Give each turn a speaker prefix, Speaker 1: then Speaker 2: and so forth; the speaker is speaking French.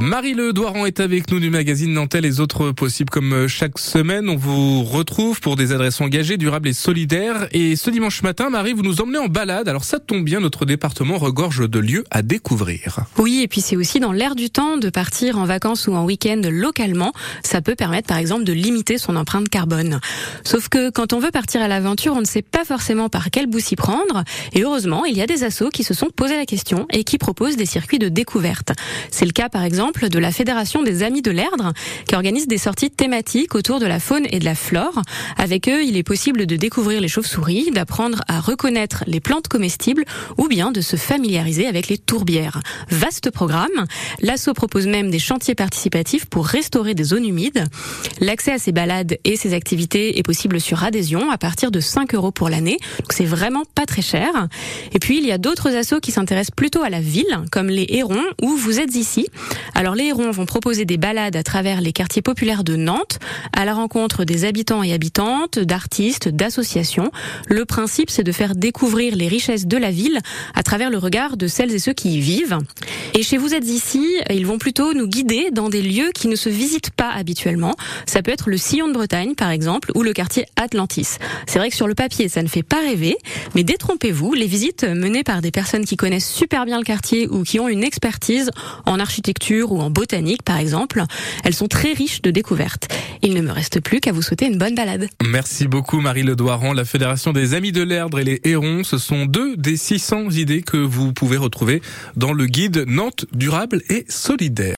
Speaker 1: Marie Le Doiran est avec nous du magazine Nantel les autres possibles comme euh, chaque semaine. On vous retrouve pour des adresses engagées, durables et solidaires. Et ce dimanche matin, Marie, vous nous emmenez en balade. Alors ça tombe bien, notre département regorge de lieux à découvrir.
Speaker 2: Oui, et puis c'est aussi dans l'air du temps de partir en vacances ou en week-end localement. Ça peut permettre par exemple de limiter son empreinte carbone. Sauf que quand on veut partir à l'aventure, on ne sait pas forcément par quel bout s'y prendre. Et heureusement, il y a des assos qui se sont posé la question et qui proposent des circuits de découverte. C'est le cas par exemple de la Fédération des Amis de l'Erdre, qui organise des sorties thématiques autour de la faune et de la flore. Avec eux, il est possible de découvrir les chauves-souris, d'apprendre à reconnaître les plantes comestibles ou bien de se familiariser avec les tourbières. Vaste programme. L'asso propose même des chantiers participatifs pour restaurer des zones humides. L'accès à ces balades et ces activités est possible sur adhésion à partir de 5 euros pour l'année. Donc c'est vraiment pas très cher. Et puis il y a d'autres assos qui s'intéressent plutôt à la ville, comme les Hérons, où vous êtes ici. Alors les Hérons vont proposer des balades à travers les quartiers populaires de Nantes, à la rencontre des habitants et habitantes, d'artistes, d'associations. Le principe, c'est de faire découvrir les richesses de la ville à travers le regard de celles et ceux qui y vivent. Et chez Vous êtes ici, ils vont plutôt nous guider dans des lieux qui ne se visitent pas habituellement. Ça peut être le Sillon de Bretagne, par exemple, ou le quartier Atlantis. C'est vrai que sur le papier, ça ne fait pas rêver, mais détrompez-vous, les visites menées par des personnes qui connaissent super bien le quartier ou qui ont une expertise en architecture ou en botanique, par exemple, elles sont très riches de découvertes. Il ne me reste plus qu'à vous souhaiter une bonne balade.
Speaker 1: Merci beaucoup Marie Le la Fédération des Amis de l'Erdre et les Hérons. Ce sont deux des 600 idées que vous pouvez retrouver dans le guide Nantes durable et solidaire.